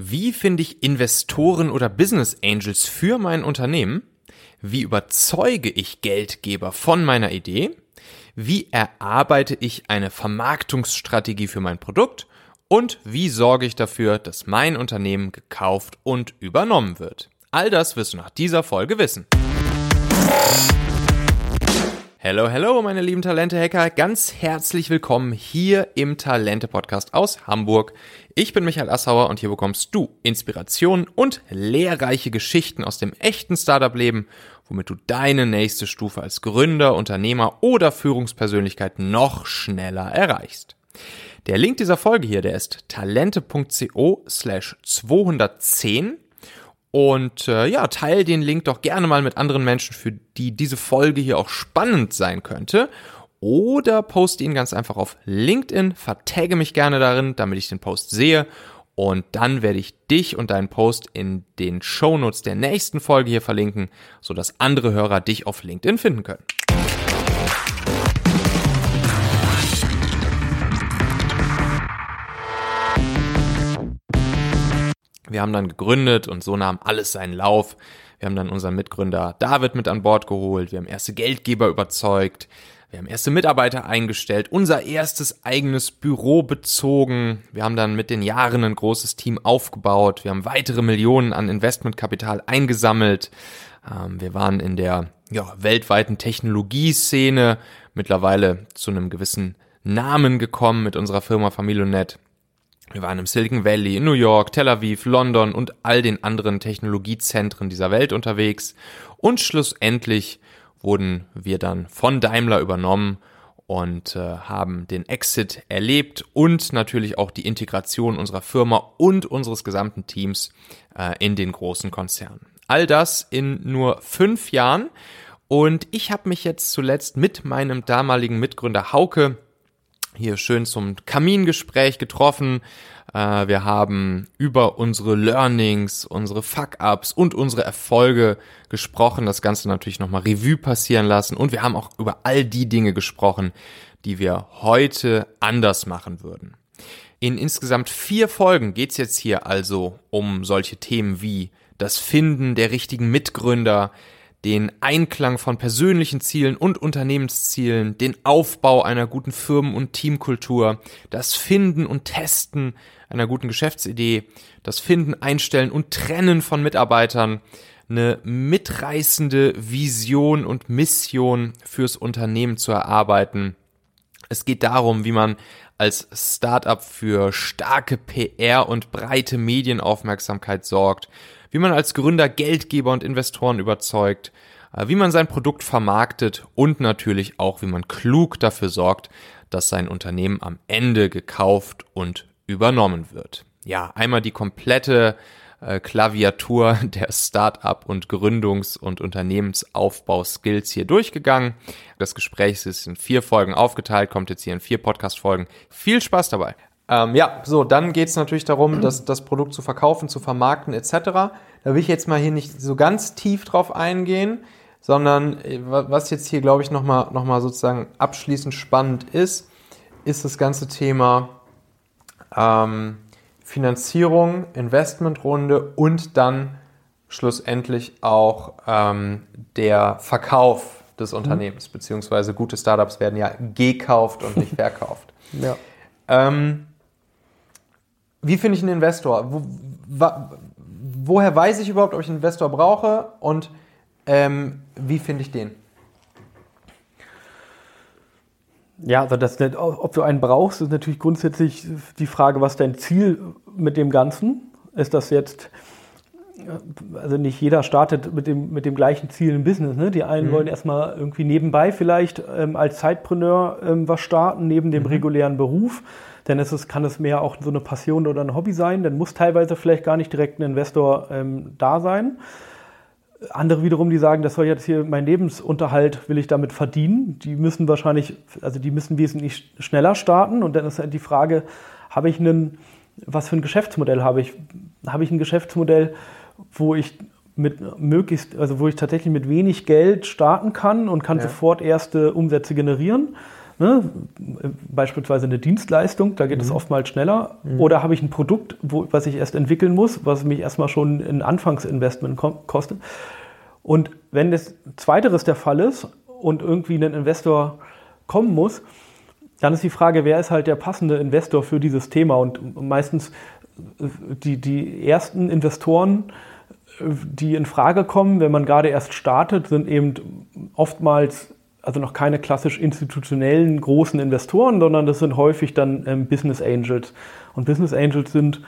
Wie finde ich Investoren oder Business Angels für mein Unternehmen? Wie überzeuge ich Geldgeber von meiner Idee? Wie erarbeite ich eine Vermarktungsstrategie für mein Produkt? Und wie sorge ich dafür, dass mein Unternehmen gekauft und übernommen wird? All das wirst du nach dieser Folge wissen. Hello, hello, meine lieben Talente-Hacker. Ganz herzlich willkommen hier im Talente-Podcast aus Hamburg. Ich bin Michael Assauer und hier bekommst du Inspirationen und lehrreiche Geschichten aus dem echten Startup-Leben, womit du deine nächste Stufe als Gründer, Unternehmer oder Führungspersönlichkeit noch schneller erreichst. Der Link dieser Folge hier, der ist talente.co slash 210 und äh, ja, teile den Link doch gerne mal mit anderen Menschen, für die diese Folge hier auch spannend sein könnte. Oder poste ihn ganz einfach auf LinkedIn, vertagge mich gerne darin, damit ich den Post sehe. Und dann werde ich dich und deinen Post in den Shownotes der nächsten Folge hier verlinken, sodass andere Hörer dich auf LinkedIn finden können. Wir haben dann gegründet und so nahm alles seinen Lauf. Wir haben dann unseren Mitgründer David mit an Bord geholt. Wir haben erste Geldgeber überzeugt. Wir haben erste Mitarbeiter eingestellt, unser erstes eigenes Büro bezogen. Wir haben dann mit den Jahren ein großes Team aufgebaut. Wir haben weitere Millionen an Investmentkapital eingesammelt. Ähm, wir waren in der ja, weltweiten Technologieszene mittlerweile zu einem gewissen Namen gekommen mit unserer Firma Familionet. Wir waren im Silicon Valley, in New York, Tel Aviv, London und all den anderen Technologiezentren dieser Welt unterwegs. Und schlussendlich wurden wir dann von Daimler übernommen und äh, haben den Exit erlebt und natürlich auch die Integration unserer Firma und unseres gesamten Teams äh, in den großen Konzern. All das in nur fünf Jahren. Und ich habe mich jetzt zuletzt mit meinem damaligen Mitgründer Hauke hier schön zum Kamingespräch getroffen. Äh, wir haben über unsere Learnings, unsere Fuck-ups und unsere Erfolge gesprochen. Das Ganze natürlich nochmal Revue passieren lassen. Und wir haben auch über all die Dinge gesprochen, die wir heute anders machen würden. In insgesamt vier Folgen geht's jetzt hier also um solche Themen wie das Finden der richtigen Mitgründer, den Einklang von persönlichen Zielen und Unternehmenszielen, den Aufbau einer guten Firmen- und Teamkultur, das Finden und Testen einer guten Geschäftsidee, das Finden, Einstellen und Trennen von Mitarbeitern, eine mitreißende Vision und Mission fürs Unternehmen zu erarbeiten. Es geht darum, wie man als Startup für starke PR und breite Medienaufmerksamkeit sorgt, wie man als Gründer Geldgeber und Investoren überzeugt, äh, wie man sein Produkt vermarktet und natürlich auch, wie man klug dafür sorgt, dass sein Unternehmen am Ende gekauft und übernommen wird. Ja, einmal die komplette äh, Klaviatur der Start-up und Gründungs- und Unternehmensaufbau-Skills hier durchgegangen. Das Gespräch ist in vier Folgen aufgeteilt, kommt jetzt hier in vier Podcast-Folgen. Viel Spaß dabei. Ähm, ja, so, dann geht es natürlich darum, das, das Produkt zu verkaufen, zu vermarkten etc. Da will ich jetzt mal hier nicht so ganz tief drauf eingehen, sondern äh, was jetzt hier, glaube ich, nochmal noch mal sozusagen abschließend spannend ist, ist das ganze Thema ähm, Finanzierung, Investmentrunde und dann schlussendlich auch ähm, der Verkauf des mhm. Unternehmens, mhm. beziehungsweise gute Startups werden ja gekauft und nicht verkauft. ja. Ähm, wie finde ich einen Investor? Wo, wa, woher weiß ich überhaupt, ob ich einen Investor brauche und ähm, wie finde ich den? Ja, also das, ob du einen brauchst, ist natürlich grundsätzlich die Frage, was dein Ziel mit dem Ganzen ist. Das jetzt, also nicht jeder startet mit dem, mit dem gleichen Ziel im Business. Ne? Die einen mhm. wollen erstmal irgendwie nebenbei vielleicht ähm, als Zeitpreneur ähm, was starten, neben dem mhm. regulären Beruf dann ist es, kann es mehr auch so eine Passion oder ein Hobby sein. Dann muss teilweise vielleicht gar nicht direkt ein Investor ähm, da sein. Andere wiederum, die sagen, das soll jetzt hier mein Lebensunterhalt, will ich damit verdienen. Die müssen wahrscheinlich, also die müssen wesentlich schneller starten. Und dann ist halt die Frage, habe ich einen, was für ein Geschäftsmodell habe ich? Habe ich ein Geschäftsmodell, wo ich mit möglichst, also wo ich tatsächlich mit wenig Geld starten kann und kann ja. sofort erste Umsätze generieren? Ne, beispielsweise eine Dienstleistung, da geht mhm. es oftmals schneller. Mhm. Oder habe ich ein Produkt, wo, was ich erst entwickeln muss, was mich erstmal schon ein Anfangsinvestment kostet. Und wenn das Zweiteres der Fall ist und irgendwie ein Investor kommen muss, dann ist die Frage, wer ist halt der passende Investor für dieses Thema? Und meistens die, die ersten Investoren, die in Frage kommen, wenn man gerade erst startet, sind eben oftmals also noch keine klassisch institutionellen großen Investoren, sondern das sind häufig dann ähm, Business Angels. Und Business Angels sind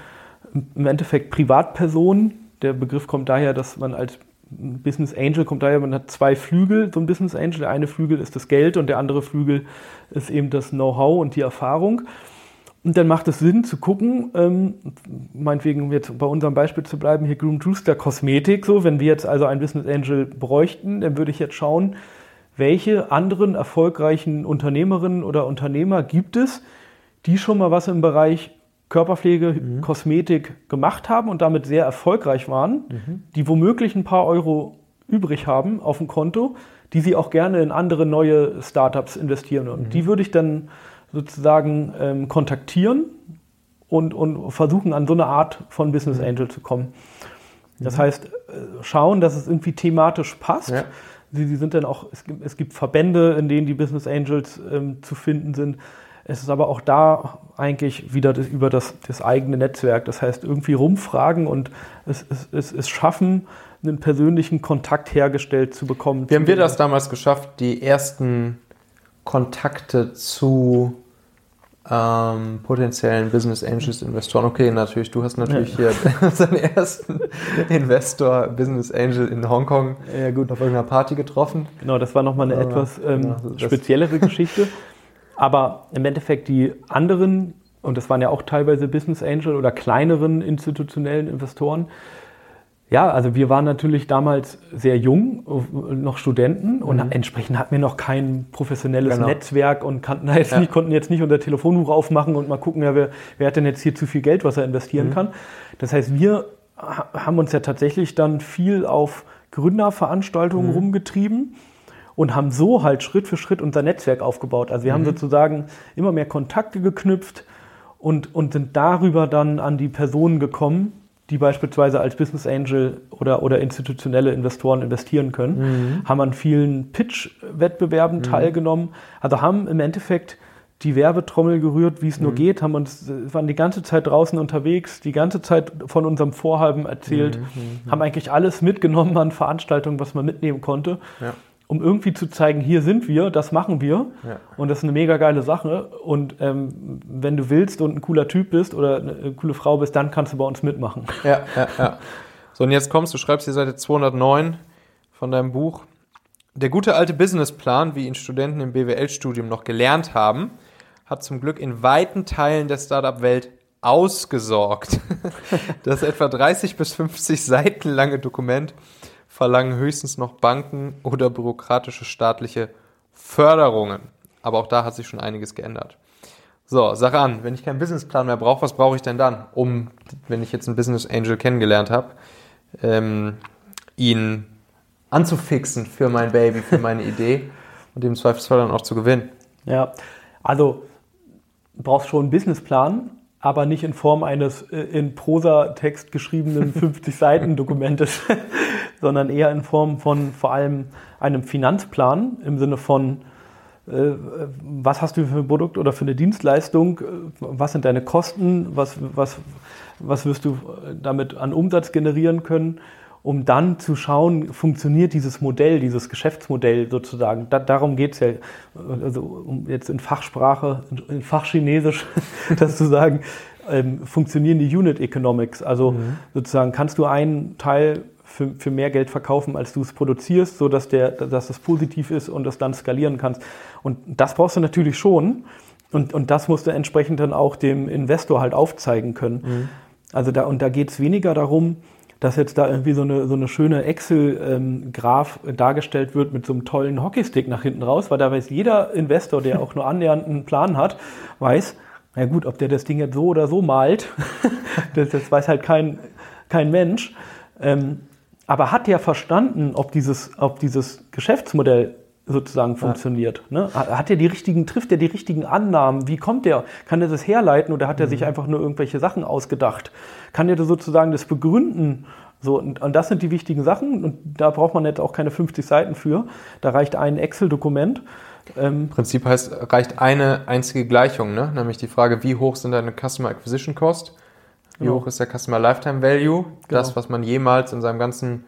im Endeffekt Privatpersonen. Der Begriff kommt daher, dass man als Business Angel kommt daher, man hat zwei Flügel, so ein Business Angel. Der eine Flügel ist das Geld und der andere Flügel ist eben das Know-how und die Erfahrung. Und dann macht es Sinn zu gucken, ähm, meinetwegen jetzt bei unserem Beispiel zu bleiben, hier Groom Drewster Kosmetik, so, wenn wir jetzt also ein Business Angel bräuchten, dann würde ich jetzt schauen, welche anderen erfolgreichen Unternehmerinnen oder Unternehmer gibt es, die schon mal was im Bereich Körperpflege, mhm. Kosmetik gemacht haben und damit sehr erfolgreich waren, mhm. die womöglich ein paar Euro übrig haben auf dem Konto, die sie auch gerne in andere neue Startups investieren. Und mhm. die würde ich dann sozusagen ähm, kontaktieren und, und versuchen, an so eine Art von Business mhm. Angel zu kommen. Das mhm. heißt, äh, schauen, dass es irgendwie thematisch passt. Ja. Sie, sie, sind dann auch, es gibt, es gibt, Verbände, in denen die Business Angels ähm, zu finden sind. Es ist aber auch da eigentlich wieder das, über das, das, eigene Netzwerk. Das heißt, irgendwie rumfragen und es, es, es, es schaffen, einen persönlichen Kontakt hergestellt zu bekommen. Wie haben wir das damals geschafft, die ersten Kontakte zu ähm, potenziellen Business Angels Investoren? Okay, natürlich, du hast natürlich ja. hier deinen ersten Investor, Business Angel in Hongkong ja, gut. auf irgendeiner Party getroffen. Genau, das war nochmal eine Aber, etwas ähm, genau, speziellere Geschichte. Aber im Endeffekt die anderen, und das waren ja auch teilweise Business Angel oder kleineren institutionellen Investoren, ja, also wir waren natürlich damals sehr jung, noch Studenten und mhm. entsprechend hatten wir noch kein professionelles genau. Netzwerk und kannten jetzt ja. nicht, konnten jetzt nicht unser Telefonbuch aufmachen und mal gucken, ja, wer, wer hat denn jetzt hier zu viel Geld, was er investieren mhm. kann. Das heißt, wir haben uns ja tatsächlich dann viel auf Gründerveranstaltungen mhm. rumgetrieben und haben so halt Schritt für Schritt unser Netzwerk aufgebaut. Also wir haben mhm. sozusagen immer mehr Kontakte geknüpft und, und sind darüber dann an die Personen gekommen, die beispielsweise als Business Angel oder, oder institutionelle Investoren investieren können, mhm. haben an vielen Pitch-Wettbewerben mhm. teilgenommen, also haben im Endeffekt die Werbetrommel gerührt, wie es mhm. nur geht, haben uns, waren die ganze Zeit draußen unterwegs, die ganze Zeit von unserem Vorhaben erzählt, mhm. Mhm. haben eigentlich alles mitgenommen an Veranstaltungen, was man mitnehmen konnte. Ja um irgendwie zu zeigen, hier sind wir, das machen wir. Ja. Und das ist eine mega geile Sache. Und ähm, wenn du willst und ein cooler Typ bist oder eine coole Frau bist, dann kannst du bei uns mitmachen. Ja, ja, ja. So, und jetzt kommst du, schreibst die Seite 209 von deinem Buch. Der gute alte Businessplan, wie ihn Studenten im BWL-Studium noch gelernt haben, hat zum Glück in weiten Teilen der Startup-Welt ausgesorgt. das etwa 30 bis 50 Seiten lange Dokument verlangen höchstens noch Banken oder bürokratische staatliche Förderungen. Aber auch da hat sich schon einiges geändert. So, sag an, wenn ich keinen Businessplan mehr brauche, was brauche ich denn dann, um, wenn ich jetzt einen Business Angel kennengelernt habe, ähm, ihn anzufixen für mein Baby, für meine Idee und im Zweifelsfall dann auch zu gewinnen? Ja, also du brauchst schon einen Businessplan, aber nicht in Form eines äh, in Prosa-Text geschriebenen 50-Seiten-Dokumentes, sondern eher in Form von vor allem einem Finanzplan im Sinne von, äh, was hast du für ein Produkt oder für eine Dienstleistung, was sind deine Kosten, was, was, was wirst du damit an Umsatz generieren können, um dann zu schauen, funktioniert dieses Modell, dieses Geschäftsmodell sozusagen. Da, darum geht es ja, also um jetzt in Fachsprache, in Fachchinesisch das zu sagen, ähm, funktionieren die Unit Economics. Also mhm. sozusagen kannst du einen Teil für, für mehr Geld verkaufen, als du es produzierst, sodass der, dass das positiv ist und das dann skalieren kannst. Und das brauchst du natürlich schon. Und, und das musst du entsprechend dann auch dem Investor halt aufzeigen können. Mhm. Also da, und da geht es weniger darum, dass jetzt da irgendwie so eine, so eine schöne Excel-Graph ähm, dargestellt wird mit so einem tollen Hockeystick nach hinten raus, weil da weiß jeder Investor, der auch nur annähernd einen Plan hat, weiß, na gut, ob der das Ding jetzt so oder so malt, das, das weiß halt kein, kein Mensch. Ähm, aber hat ja verstanden, ob dieses, ob dieses Geschäftsmodell sozusagen funktioniert. Ne? Hat er die richtigen, trifft er die richtigen Annahmen? Wie kommt er? Kann er das herleiten oder hat er sich einfach nur irgendwelche Sachen ausgedacht? Kann er das sozusagen das begründen? So, und, und das sind die wichtigen Sachen und da braucht man jetzt auch keine 50 Seiten für. Da reicht ein Excel-Dokument. Ähm, Im Prinzip heißt, reicht eine einzige Gleichung, ne? nämlich die Frage, wie hoch sind deine Customer Acquisition Cost? Wie hoch ist der Customer Lifetime Value? Genau. Das, was man jemals in seinem ganzen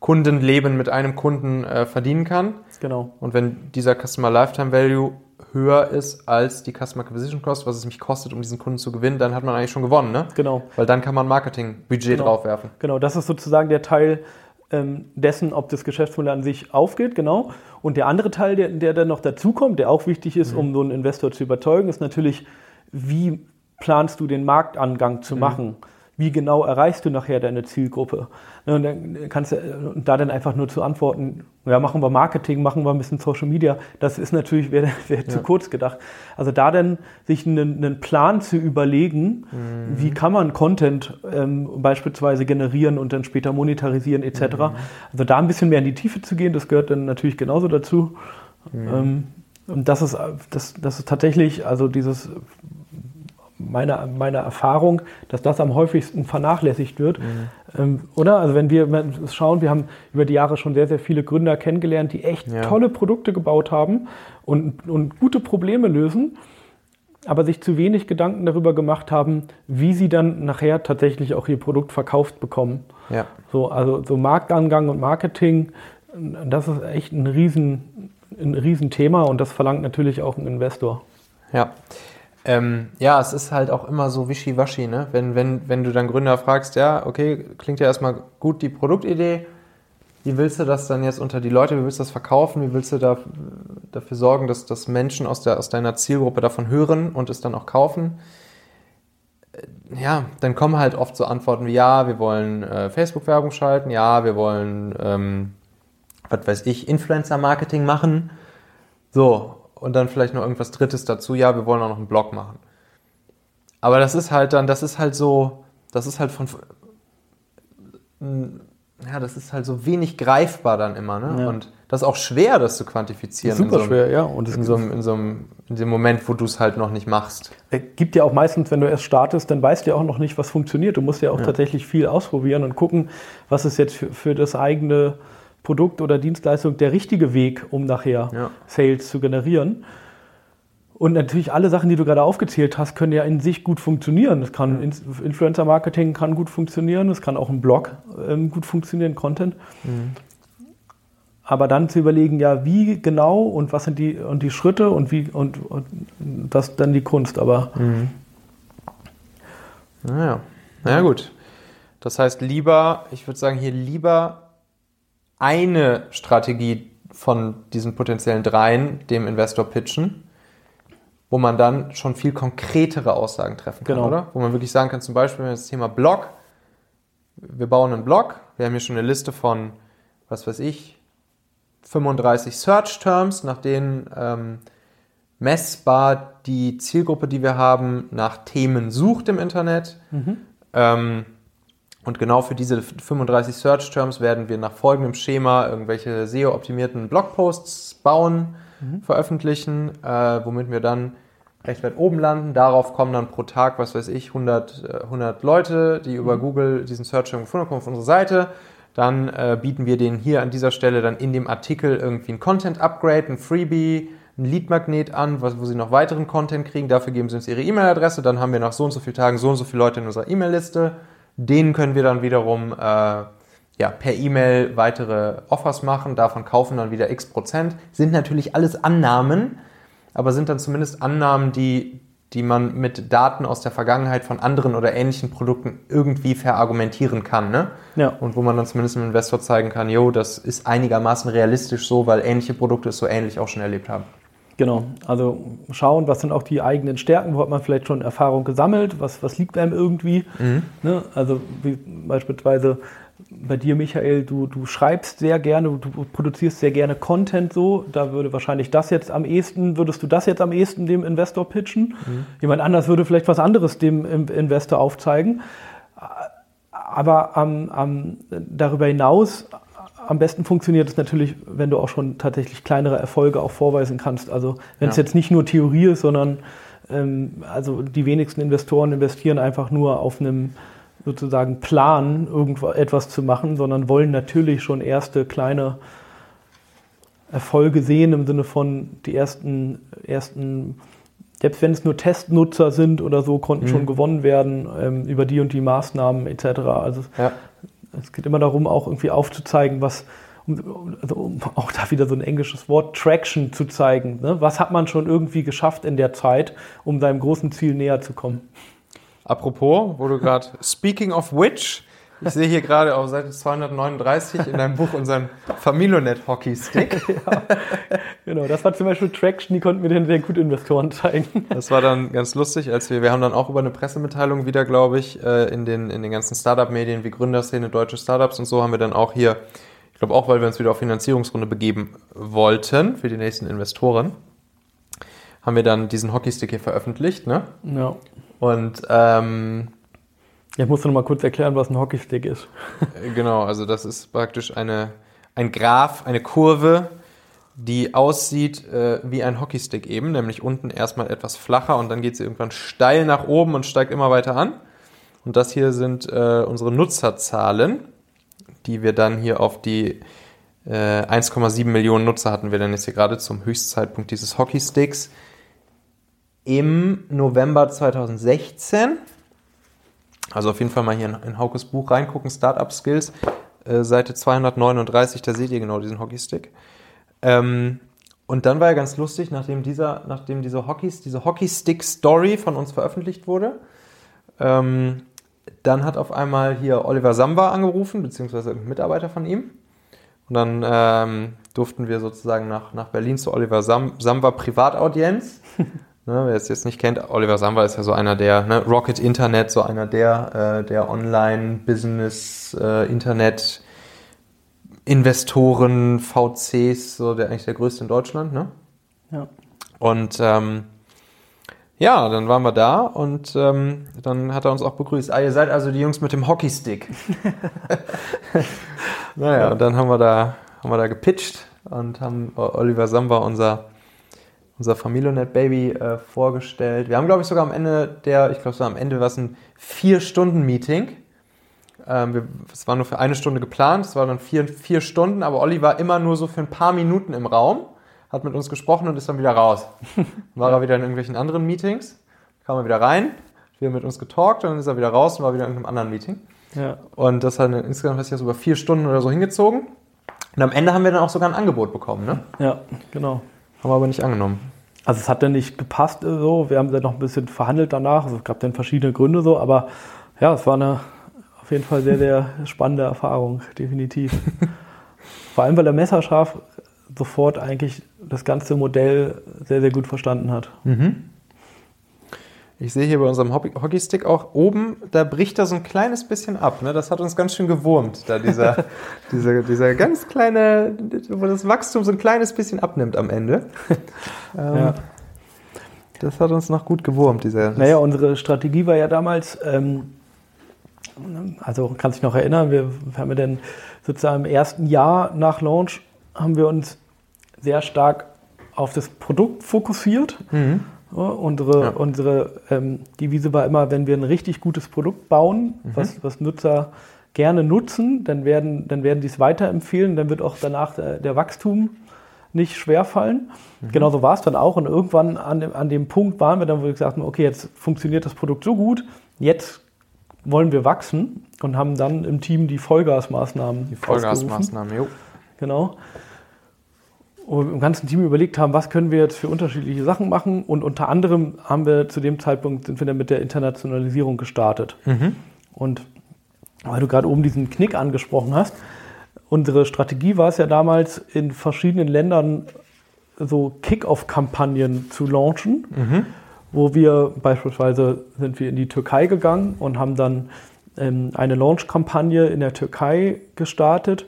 Kundenleben mit einem Kunden äh, verdienen kann. Genau. Und wenn dieser Customer Lifetime Value höher ist als die Customer Acquisition Cost, was es mich kostet, um diesen Kunden zu gewinnen, dann hat man eigentlich schon gewonnen, ne? Genau. Weil dann kann man Marketingbudget genau. draufwerfen. Genau, das ist sozusagen der Teil ähm, dessen, ob das Geschäftsmodell an sich aufgeht, genau. Und der andere Teil, der, der dann noch dazukommt, der auch wichtig ist, mhm. um so einen Investor zu überzeugen, ist natürlich, wie planst du den Marktangang zu mhm. machen? wie genau erreichst du nachher deine Zielgruppe? Ne, und dann kannst du und da dann einfach nur zu antworten, ja, machen wir Marketing, machen wir ein bisschen Social Media, das ist natürlich, wäre wär ja. zu kurz gedacht. Also da dann sich einen, einen Plan zu überlegen, mhm. wie kann man Content ähm, beispielsweise generieren und dann später monetarisieren etc. Mhm. Also da ein bisschen mehr in die Tiefe zu gehen, das gehört dann natürlich genauso dazu. Mhm. Ähm, und das ist, das, das ist tatsächlich, also dieses meiner, meiner Erfahrung, dass das am häufigsten vernachlässigt wird. Mhm. Ähm, oder? Also wenn wir schauen, wir haben über die Jahre schon sehr, sehr viele Gründer kennengelernt, die echt ja. tolle Produkte gebaut haben und, und gute Probleme lösen, aber sich zu wenig Gedanken darüber gemacht haben, wie sie dann nachher tatsächlich auch ihr Produkt verkauft bekommen. Ja. So, also so Marktangang und Marketing, das ist echt ein riesen, ein Riesenthema und das verlangt natürlich auch ein Investor. Ja. Ähm, ja, es ist halt auch immer so wischiwaschi, ne? Wenn, wenn, wenn du dann Gründer fragst, ja, okay, klingt ja erstmal gut die Produktidee, wie willst du das dann jetzt unter die Leute, wie willst du das verkaufen, wie willst du da, dafür sorgen, dass, dass Menschen aus, der, aus deiner Zielgruppe davon hören und es dann auch kaufen? Äh, ja, dann kommen halt oft so Antworten wie, ja, wir wollen äh, Facebook-Werbung schalten, ja, wir wollen, ähm, was weiß ich, Influencer-Marketing machen. So, und dann vielleicht noch irgendwas Drittes dazu. Ja, wir wollen auch noch einen Blog machen. Aber das ist halt dann, das ist halt so, das ist halt von, ja, das ist halt so wenig greifbar dann immer, ne? Ja. Und das ist auch schwer, das zu quantifizieren. Super so schwer, ja. Und in so, einem, in so einem, in dem Moment, wo du es halt noch nicht machst. Es gibt ja auch meistens, wenn du erst startest, dann weißt du ja auch noch nicht, was funktioniert. Du musst ja auch ja. tatsächlich viel ausprobieren und gucken, was ist jetzt für, für das eigene Produkt oder Dienstleistung der richtige Weg, um nachher ja. Sales zu generieren. Und natürlich alle Sachen, die du gerade aufgezählt hast, können ja in sich gut funktionieren. Das kann Influencer-Marketing kann gut funktionieren, es kann auch ein Blog ähm, gut funktionieren, Content. Mhm. Aber dann zu überlegen, ja, wie genau und was sind die und die Schritte und wie und, und das dann die Kunst. Aber mhm. naja, naja gut. Das heißt lieber, ich würde sagen hier lieber eine Strategie von diesen potenziellen dreien dem Investor pitchen, wo man dann schon viel konkretere Aussagen treffen kann, genau. oder? Wo man wirklich sagen kann, zum Beispiel, wenn das Thema Blog, wir bauen einen Blog, wir haben hier schon eine Liste von, was weiß ich, 35 Search Terms, nach denen ähm, messbar die Zielgruppe, die wir haben, nach Themen sucht im Internet. Mhm. Ähm, und genau für diese 35 Search Terms werden wir nach folgendem Schema irgendwelche SEO-optimierten Blogposts bauen, mhm. veröffentlichen, äh, womit wir dann recht weit oben landen. Darauf kommen dann pro Tag, was weiß ich, 100, 100 äh, Leute, die über mhm. Google diesen Search Term gefunden haben auf unsere Seite. Dann äh, bieten wir denen hier an dieser Stelle dann in dem Artikel irgendwie ein Content-Upgrade, ein Freebie, ein Lead-Magnet an, wo sie noch weiteren Content kriegen. Dafür geben sie uns ihre E-Mail-Adresse. Dann haben wir nach so und so vielen Tagen so und so viele Leute in unserer E-Mail-Liste. Denen können wir dann wiederum äh, ja, per E-Mail weitere Offers machen, davon kaufen dann wieder x Prozent. Sind natürlich alles Annahmen, aber sind dann zumindest Annahmen, die, die man mit Daten aus der Vergangenheit von anderen oder ähnlichen Produkten irgendwie verargumentieren kann. Ne? Ja. Und wo man dann zumindest dem Investor zeigen kann, jo, das ist einigermaßen realistisch so, weil ähnliche Produkte es so ähnlich auch schon erlebt haben. Genau, also schauen, was sind auch die eigenen Stärken, wo hat man vielleicht schon Erfahrung gesammelt, was, was liegt einem irgendwie. Mhm. Ne? Also wie beispielsweise bei dir, Michael, du, du schreibst sehr gerne, du produzierst sehr gerne Content so, da würde wahrscheinlich das jetzt am ehesten, würdest du das jetzt am ehesten dem Investor pitchen. Mhm. Jemand anders würde vielleicht was anderes dem Investor aufzeigen. Aber ähm, ähm, darüber hinaus am besten funktioniert es natürlich, wenn du auch schon tatsächlich kleinere Erfolge auch vorweisen kannst. Also wenn es Ja. jetzt nicht nur Theorie ist, sondern ähm, also die wenigsten Investoren investieren einfach nur auf einem sozusagen Plan, irgendwo etwas zu machen, sondern wollen natürlich schon erste kleine Erfolge sehen im Sinne von die ersten, ersten selbst wenn es nur Testnutzer sind oder so, konnten Mhm. schon gewonnen werden ähm, über die und die Maßnahmen etc. Also Ja. Es geht immer darum, auch irgendwie aufzuzeigen, was, um, also um auch da wieder so ein englisches Wort, Traction zu zeigen. Ne? Was hat man schon irgendwie geschafft in der Zeit, um seinem großen Ziel näher zu kommen? Apropos, wo du gerade, speaking of which, ich sehe hier gerade auf Seite 239 in deinem Buch unseren Familionet Hockey Stick. Genau, das war zum Beispiel Traction, die konnten wir den sehr gut Investoren zeigen. Das war dann ganz lustig, als wir, wir haben dann auch über eine Pressemitteilung wieder, glaube ich, äh, in den, in den ganzen Startup-Medien wie Gründerszene, deutsche Startups und so haben wir dann auch hier, ich glaube auch, weil wir uns wieder auf Finanzierungsrunde begeben wollten für die nächsten Investoren, haben wir dann diesen Hockeystick hier veröffentlicht, ne? Ja. Und ähm, Ich muss noch mal kurz erklären, was ein Hockeystick ist. genau, also das ist praktisch eine, ein Graph, eine Kurve, die aussieht äh, wie ein Hockeystick eben, nämlich unten erstmal etwas flacher und dann geht sie irgendwann steil nach oben und steigt immer weiter an. Und das hier sind äh, unsere Nutzerzahlen, die wir dann hier auf die äh, 1,7 Millionen Nutzer hatten wir dann jetzt hier gerade zum Höchstzeitpunkt dieses Hockeysticks im November 2016. Also auf jeden Fall mal hier in, in Haukes Buch reingucken, Startup Skills, äh, Seite 239, da seht ihr genau diesen Hockeystick. Ähm, und dann war ja ganz lustig, nachdem, dieser, nachdem diese, Hockeys, diese Hockeystick-Story von uns veröffentlicht wurde, ähm, dann hat auf einmal hier Oliver Samba angerufen, beziehungsweise ein Mitarbeiter von ihm. Und dann ähm, durften wir sozusagen nach, nach Berlin zu Oliver Sam Samba Privataudienz. ne, wer es jetzt nicht kennt, Oliver Samba ist ja so einer der, ne, Rocket Internet, so einer der, äh, der Online-Business, äh, Internet- Investoren, VCs, so der eigentlich der größte in Deutschland, ne? Ja. Und ähm, ja, dann waren wir da und ähm, dann hat er uns auch begrüßt. Ah, ihr seid also die Jungs mit dem Hockeystick. naja, und dann haben wir da, haben wir da gepitcht und haben Oliver Samba, unser, unser Familionet-Baby, äh, vorgestellt. Wir haben, glaube ich, sogar am Ende der, ich glaube, so am Ende war es ein Vier-Stunden-Meeting. Ähm, es war nur für eine Stunde geplant, es war dann vier, vier Stunden, aber Olli war immer nur so für ein paar Minuten im Raum, hat mit uns gesprochen und ist dann wieder raus. Dann war er wieder in irgendwelchen anderen Meetings, kam er wieder rein, wir haben mit uns getalkt und dann ist er wieder raus und war wieder in einem anderen Meeting. Ja. Und das hat insgesamt so über vier Stunden oder so hingezogen. Und am Ende haben wir dann auch sogar ein Angebot bekommen, ne? ja, genau. Haben wir aber nicht angenommen. Also es hat dann nicht gepasst so. Wir haben dann noch ein bisschen verhandelt danach. Also es gab dann verschiedene Gründe so, aber ja, es war eine auf jeden Fall sehr, sehr spannende Erfahrung, definitiv. Vor allem, weil der Messerscharf sofort eigentlich das ganze Modell sehr, sehr gut verstanden hat. Ich sehe hier bei unserem Hockeystick auch oben, da bricht er so ein kleines bisschen ab. Ne? Das hat uns ganz schön gewurmt, da dieser, dieser, dieser ganz kleine, wo das Wachstum so ein kleines bisschen abnimmt am Ende. ähm, Ja. Das hat uns noch gut gewurmt, dieser. Naja, unsere Strategie war ja damals, ähm, also kannst dich noch erinnern, wir, haben ja dann sozusagen im ersten Jahr nach Launch haben wir uns sehr stark auf das Produkt fokussiert. Mhm. Ja, unsere Ja. unsere ähm, Devise war immer, wenn wir ein richtig gutes Produkt bauen, was, was Nutzer gerne nutzen, dann werden, dann werden die es weiterempfehlen, dann wird auch danach der, der Wachstum nicht schwerfallen. Genauso war es dann auch. Und irgendwann an dem, an dem Punkt waren wir dann, wo wir gesagt haben, okay, jetzt funktioniert das Produkt so gut, jetzt wollen wir wachsen und haben dann im Team die Vollgasmaßnahmen Die. Vollgasmaßnahmen, jo. Genau. Und im ganzen Team überlegt haben, was können wir jetzt für unterschiedliche Sachen machen. Und unter anderem haben wir zu dem Zeitpunkt sind wir dann mit der Internationalisierung gestartet. Und weil du gerade oben diesen Knick angesprochen hast, unsere Strategie war es ja damals, in verschiedenen Ländern so Kick-Off-Kampagnen zu launchen, wo wir beispielsweise sind wir in die Türkei gegangen und haben dann ähm, eine Launch-Kampagne in der Türkei gestartet,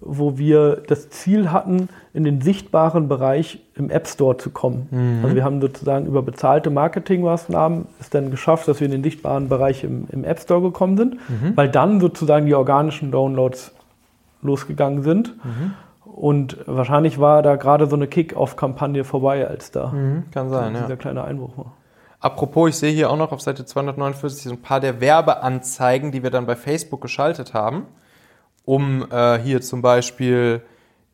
wo wir das Ziel hatten, in den sichtbaren Bereich im App Store zu kommen. Also wir haben sozusagen über bezahlte Marketingmaßnahmen es dann geschafft, dass wir in den sichtbaren Bereich im, im App Store gekommen sind, weil dann sozusagen die organischen Downloads losgegangen sind. Mhm. Und wahrscheinlich war da gerade so eine Kick-Off-Kampagne vorbei, als da mhm, kann sein, dieser ja. kleine Einbruch war. Apropos, ich sehe hier auch noch auf Seite 249 so ein paar der Werbeanzeigen, die wir dann bei Facebook geschaltet haben, um äh, hier zum Beispiel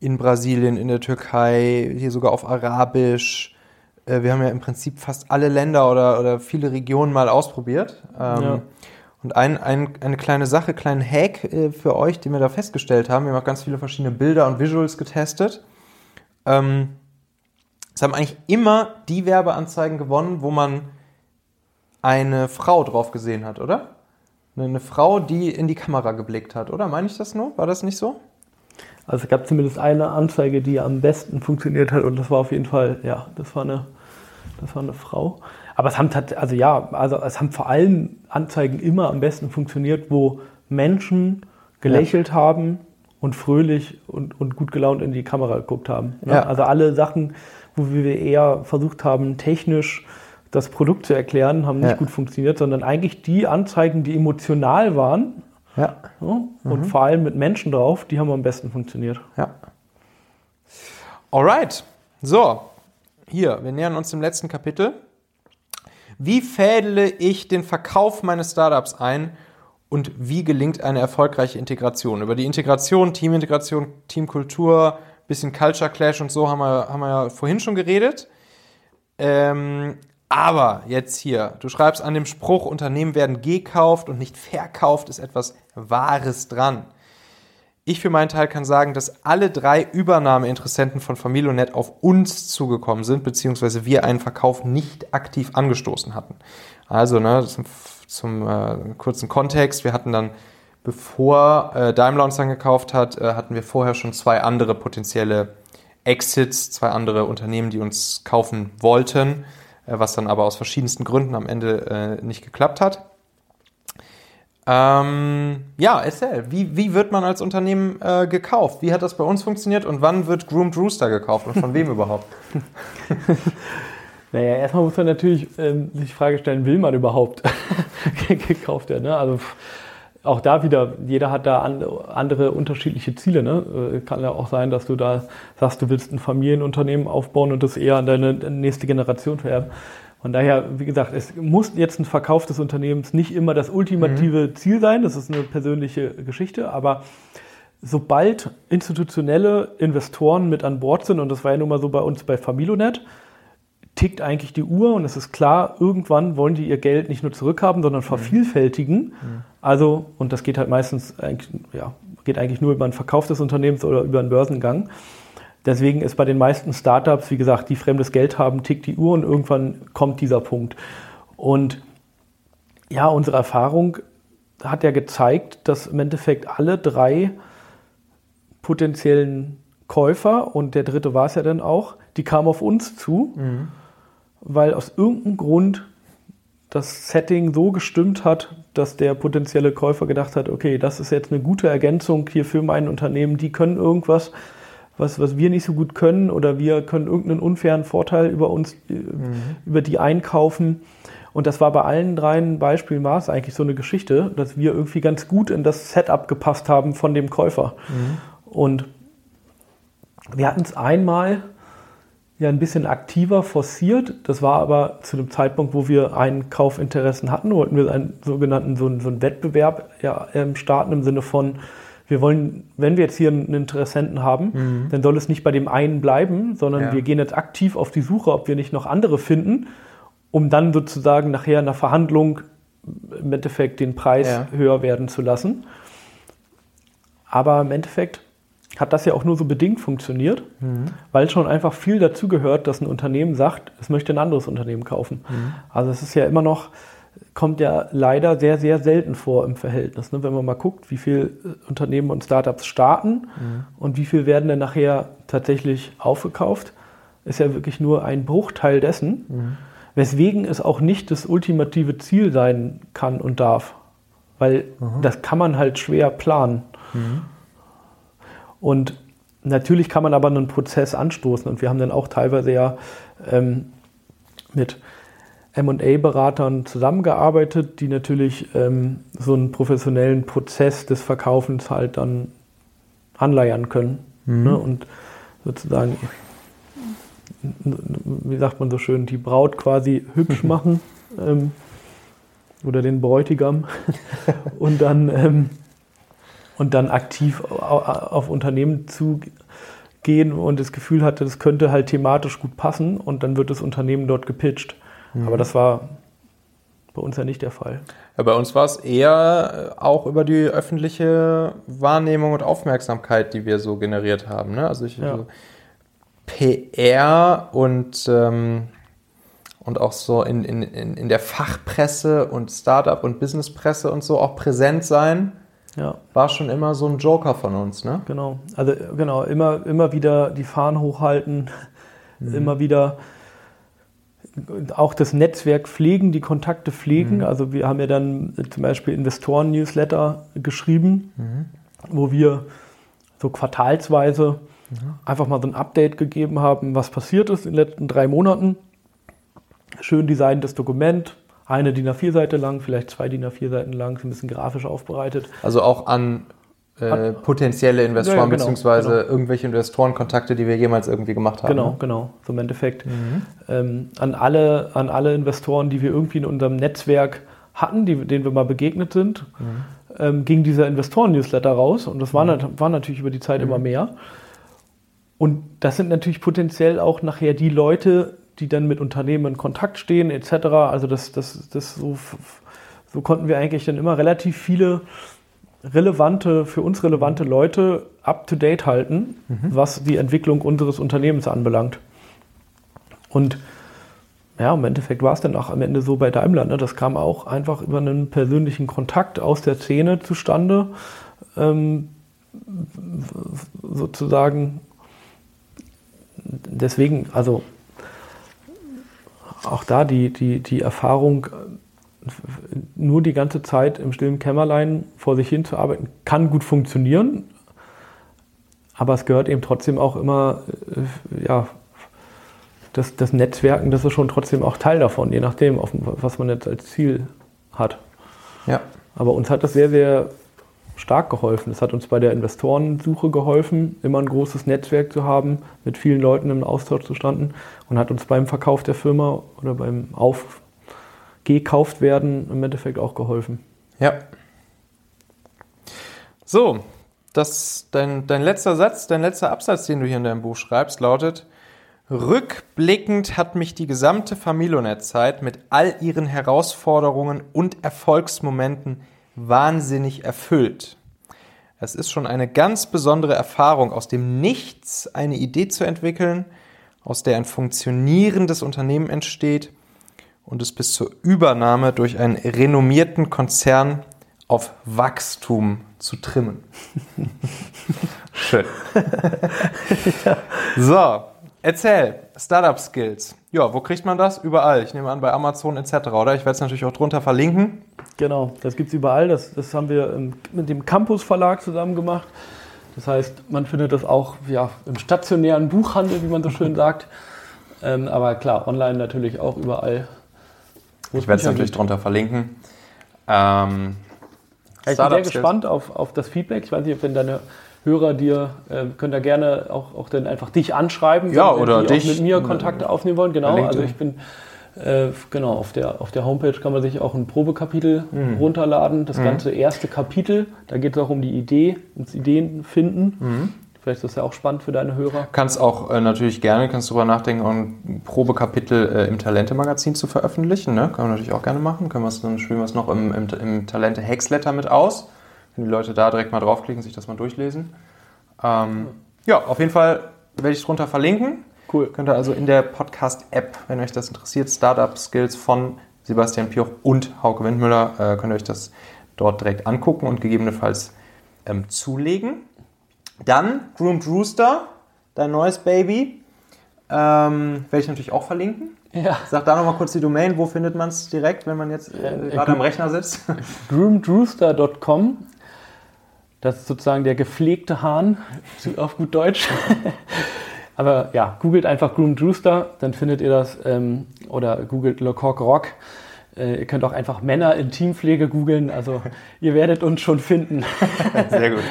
in Brasilien, in der Türkei, hier sogar auf Arabisch. Äh, wir haben ja im Prinzip fast alle Länder oder, oder viele Regionen mal ausprobiert. Ähm, ja. Und ein, ein, eine kleine Sache, kleinen Hack äh, für euch, den wir da festgestellt haben. Wir haben auch ganz viele verschiedene Bilder und Visuals getestet. Ähm, es haben eigentlich immer die Werbeanzeigen gewonnen, wo man eine Frau drauf gesehen hat, oder? Eine Frau, die in die Kamera geblickt hat, oder? Meine ich das nur? War das nicht so? Also es gab zumindest eine Anzeige, die am besten funktioniert hat und das war auf jeden Fall, ja, das war eine, das war eine Frau. Aber es haben also ja, also es haben vor allem Anzeigen immer am besten funktioniert, wo Menschen gelächelt ja. haben und fröhlich und, und gut gelaunt in die Kamera geguckt haben. Ne? Ja. Also alle Sachen, wo wir eher versucht haben, technisch das Produkt zu erklären, haben nicht ja. gut funktioniert, sondern eigentlich die Anzeigen, die emotional waren ja. ja und mhm. vor allem mit Menschen drauf, die haben am besten funktioniert. Ja. Alright. So, hier, wir nähern uns dem letzten Kapitel. Wie fädele ich den Verkauf meines Startups ein und wie gelingt eine erfolgreiche Integration? Über die Integration, Teamintegration, Teamkultur, bisschen Culture Clash und so haben wir, haben wir ja vorhin schon geredet. Ähm, aber jetzt hier, du schreibst an dem Spruch, Unternehmen werden gekauft und nicht verkauft, ist etwas Wahres dran. Ich für meinen Teil kann sagen, dass alle drei Übernahmeinteressenten von Familionet auf uns zugekommen sind, beziehungsweise wir einen Verkauf nicht aktiv angestoßen hatten. Also, ne, zum, zum äh, kurzen Kontext, wir hatten dann, bevor äh, Daimler uns dann gekauft hat, äh, hatten wir vorher schon zwei andere potenzielle Exits, zwei andere Unternehmen, die uns kaufen wollten, was dann aber aus verschiedensten Gründen am Ende äh, nicht geklappt hat. Ähm, ja, erzähl, wie, wie wird man als Unternehmen äh, gekauft? Wie hat das bei uns funktioniert und wann wird Groomed Rooster gekauft und von wem überhaupt? naja, erstmal muss man natürlich ähm, sich die Frage stellen, will man überhaupt gekauft werden? Ne? Also auch da wieder, jeder hat da andere unterschiedliche Ziele. Ne? Äh, kann ja auch sein, dass du da sagst, du willst ein Familienunternehmen aufbauen und das eher an deine nächste Generation vererben. Von daher, wie gesagt, es muss jetzt ein Verkauf des Unternehmens nicht immer das ultimative mhm. Ziel sein. Das ist eine persönliche Geschichte. Aber sobald institutionelle Investoren mit an Bord sind, und das war ja nun mal so bei uns bei Familonet, tickt eigentlich die Uhr und es ist klar, irgendwann wollen die ihr Geld nicht nur zurückhaben, sondern mhm. vervielfältigen. Mhm. Also, und das geht halt meistens, ja, geht eigentlich nur über einen Verkauf des Unternehmens oder über einen Börsengang. Deswegen ist bei den meisten Startups, wie gesagt, die fremdes Geld haben, tickt die Uhr und irgendwann kommt dieser Punkt. Und ja, unsere Erfahrung hat ja gezeigt, dass im Endeffekt alle drei potenziellen Käufer, und der dritte war es ja dann auch, die kamen auf uns zu, mhm. Weil aus irgendeinem Grund das Setting so gestimmt hat, dass der potenzielle Käufer gedacht hat, okay, das ist jetzt eine gute Ergänzung hier für mein Unternehmen, die können irgendwas, was, was wir nicht so gut können oder wir können irgendeinen unfairen Vorteil über uns, äh, mhm. über die einkaufen. Und das war bei allen dreien Beispielen war es eigentlich so eine Geschichte, dass wir irgendwie ganz gut in das Setup gepasst haben von dem Käufer. Mhm. Und wir hatten es einmal ja ein bisschen aktiver forciert. Das war aber zu dem Zeitpunkt, wo wir einen Kaufinteressen hatten, wollten wir einen sogenannten so einen, so einen Wettbewerb ja, ähm, starten im Sinne von, wir wollen, wenn wir jetzt hier einen Interessenten haben, mhm. dann soll es nicht bei dem einen bleiben, sondern ja. wir gehen jetzt aktiv auf die Suche, ob wir nicht noch andere finden, um dann sozusagen nachher in der Verhandlung im Endeffekt den Preis ja. höher werden zu lassen. Aber im Endeffekt hat das ja auch nur so bedingt funktioniert, mhm. weil schon einfach viel dazu gehört, dass ein Unternehmen sagt, es möchte ein anderes Unternehmen kaufen. Mhm. Also es ist ja immer noch kommt ja leider sehr, sehr selten vor im Verhältnis. Ne? Wenn man mal guckt, wie viele äh, Unternehmen und Startups starten mhm. und wie viel werden dann nachher tatsächlich aufgekauft, ist ja wirklich nur ein Bruchteil dessen. Mhm. Weswegen es auch nicht das ultimative Ziel sein kann und darf. Weil mhm. das kann man halt schwer planen. Mhm. Und natürlich kann man aber einen Prozess anstoßen. Und wir haben dann auch teilweise ja ähm, mit MA-Beratern zusammengearbeitet, die natürlich ähm, so einen professionellen Prozess des Verkaufens halt dann anleiern können. Ne? Und sozusagen, wie sagt man so schön, die Braut quasi hübsch machen ähm, oder den Bräutigam und dann, ähm, und dann aktiv au- auf Unternehmen zugehen und das Gefühl hatte, das könnte halt thematisch gut passen und dann wird das Unternehmen dort gepitcht. Aber das war bei uns ja nicht der Fall. Ja, bei uns war es eher äh, auch über die öffentliche Wahrnehmung und Aufmerksamkeit, die wir so generiert haben. Ne? Also ich, Ja. so PR und, ähm, und auch so in, in in der Fachpresse und Startup- und Businesspresse und so auch präsent sein, Ja. war schon immer so ein Joker von uns. Ne? Genau, also genau, immer, immer wieder die Fahnen hochhalten, immer wieder auch das Netzwerk pflegen, die Kontakte pflegen. Also wir haben ja dann äh, zum Beispiel Investoren-Newsletter geschrieben, wo wir so quartalsweise einfach mal so ein Update gegeben haben, was passiert ist in den letzten drei Monaten. Schön designtes Dokument, eine DIN A4-Seite lang, vielleicht zwei DIN A4-Seiten lang, ein bisschen grafisch aufbereitet. Also auch an äh, potenzielle Investoren Ja, ja, genau, beziehungsweise genau. irgendwelche Investorenkontakte, die wir jemals irgendwie gemacht haben. Genau, ne? genau. So im Endeffekt ähm, an, alle, an alle Investoren, die wir irgendwie in unserem Netzwerk hatten, die, denen wir mal begegnet sind, ähm, ging dieser Investoren-Newsletter raus. Und das waren, nat- waren natürlich über die Zeit immer mehr. Und das sind natürlich potenziell auch nachher die Leute, die dann mit Unternehmen in Kontakt stehen, etc. Also das, das, das so, so konnten wir eigentlich dann immer relativ viele relevante, für uns relevante Leute up to date halten, was die Entwicklung unseres Unternehmens anbelangt. Und ja, im Endeffekt war es dann auch am Ende so bei Daimler. Ne? Das kam auch einfach über einen persönlichen Kontakt aus der Szene zustande. Ähm, sozusagen, deswegen, also auch da die, die, die Erfahrung, äh, nur die ganze Zeit im stillen Kämmerlein vor sich hin zu arbeiten, kann gut funktionieren. Aber es gehört eben trotzdem auch immer, äh, ja, das, das Netzwerken, das ist schon trotzdem auch Teil davon, je nachdem, auf, was man jetzt als Ziel hat. Ja. Aber uns hat das sehr, sehr stark geholfen. Es hat uns bei der Investorensuche geholfen, immer ein großes Netzwerk zu haben, mit vielen Leuten im Austausch zu standen und hat uns beim Verkauf der Firma oder beim Aufgekauft werden im Endeffekt auch geholfen. Ja. So, das, dein, dein letzter Satz, dein letzter Absatz, den du hier in deinem Buch schreibst, lautet, Rückblickend hat mich die gesamte Familionet-Zeit mit all ihren Herausforderungen und Erfolgsmomenten wahnsinnig erfüllt. Es ist schon eine ganz besondere Erfahrung, aus dem Nichts eine Idee zu entwickeln, aus der ein funktionierendes Unternehmen entsteht und es bis zur Übernahme durch einen renommierten Konzern auf Wachstum zu trimmen. Schön. So, erzähl, Startup Skills. Ja, wo kriegt man das? Überall. Ich nehme an, bei Amazon etc., oder? Ich werde es natürlich auch drunter verlinken. Genau, das gibt es überall. Das, das haben wir mit dem Campus Verlag zusammen gemacht. Das heißt, man findet das auch ja, im stationären Buchhandel, wie man so schön sagt. Ähm, aber klar, online natürlich auch überall. Ich werde es natürlich gibt. drunter verlinken. Ähm, Ich bin sehr gespannt auf, auf das Feedback. Ich weiß nicht, ob wenn deine Hörer dir, äh, können da gerne auch, auch dann einfach dich anschreiben, Ja, wenn, oder die dich. auch mit mir Kontakte aufnehmen wollen. Genau, also ich bin, äh, genau, auf der, auf der Homepage kann man sich auch ein Probekapitel Mhm. runterladen. Das ganze erste Kapitel, da geht es auch um die Idee, ums Ideen finden. Mhm. Vielleicht ist das ja auch spannend für deine Hörer. kannst auch äh, natürlich gerne, kannst drüber nachdenken, ein Probekapitel äh, im Talente-Magazin zu veröffentlichen. Ne? Können wir natürlich auch gerne machen. Können wir es dann spielen wir es noch im, im, im Talente-Hexletter mit aus. Können die Leute da direkt mal draufklicken, sich das mal durchlesen. Ähm, ja, auf jeden Fall werde ich es drunter verlinken. Cool. Könnt ihr also in der Podcast-App, wenn euch das interessiert, Startup Skills von Sebastian Pioch und Hauke Windmüller, äh, könnt ihr euch das dort direkt angucken und gegebenenfalls ähm, zulegen. Dann Groomed Rooster, dein neues Baby. Ähm, werde ich natürlich auch verlinken. Ja. Sag da nochmal kurz die Domain, wo findet man es direkt, wenn man jetzt äh, Äh, gerade am Rechner sitzt? groomedrooster.com. Das ist sozusagen der gepflegte Hahn, auf gut Deutsch. Aber ja, googelt einfach Groomed Rooster, dann findet ihr das. Ähm, oder googelt Le Coq Rock. Äh, ihr könnt auch einfach Männer in Teampflege googeln. Also ihr werdet uns schon finden. Sehr gut.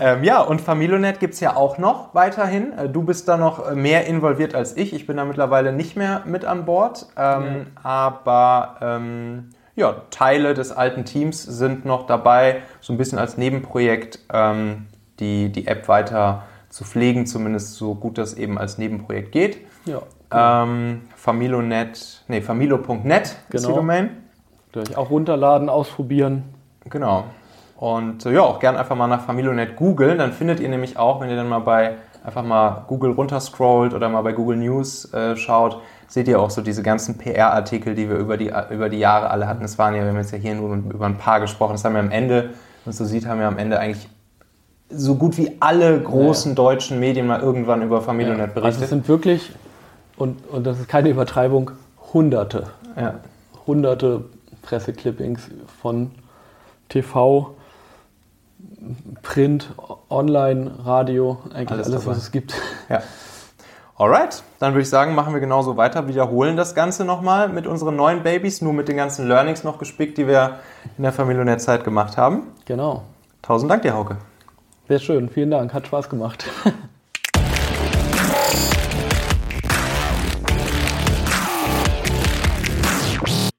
Ähm, ja, und Familonet gibt es ja auch noch weiterhin. Äh, du bist da noch mehr involviert als ich. Ich bin da mittlerweile nicht mehr mit an Bord. Ähm, ja. Aber ähm, ja, Teile des alten Teams sind noch dabei, so ein bisschen als Nebenprojekt ähm, die, die App weiter zu pflegen, zumindest so gut das eben als Nebenprojekt geht. Ja. Ähm, Familonet, nee, familo.net genau. ist die genau. Domain. Gleich auch runterladen, ausprobieren. Genau. Und äh, ja, auch gerne einfach mal nach Familonet googeln. Dann findet ihr nämlich auch, wenn ihr dann mal bei einfach mal Google runterscrollt oder mal bei Google News äh, schaut, seht ihr auch so diese ganzen PR-Artikel, die wir über die, über die Jahre alle hatten. Das waren ja, wir haben jetzt ja hier nur über ein paar gesprochen. Das haben wir am Ende, wenn man so sieht, haben wir am Ende eigentlich so gut wie alle großen ja. deutschen Medien mal irgendwann über Familionet ja. berichtet. Also es sind wirklich, und, und das ist keine Übertreibung, hunderte. Ja. Hunderte Presseclippings von TV, Print, Online, Radio, eigentlich alles, alles was es gibt. Ja. Alright, dann würde ich sagen, machen wir genauso weiter, wiederholen das Ganze nochmal mit unseren neuen Babys, nur mit den ganzen Learnings noch gespickt, die wir in der Familionet-Zeit gemacht haben. Genau. Tausend Dank dir, Hauke. Sehr schön, vielen Dank, hat Spaß gemacht.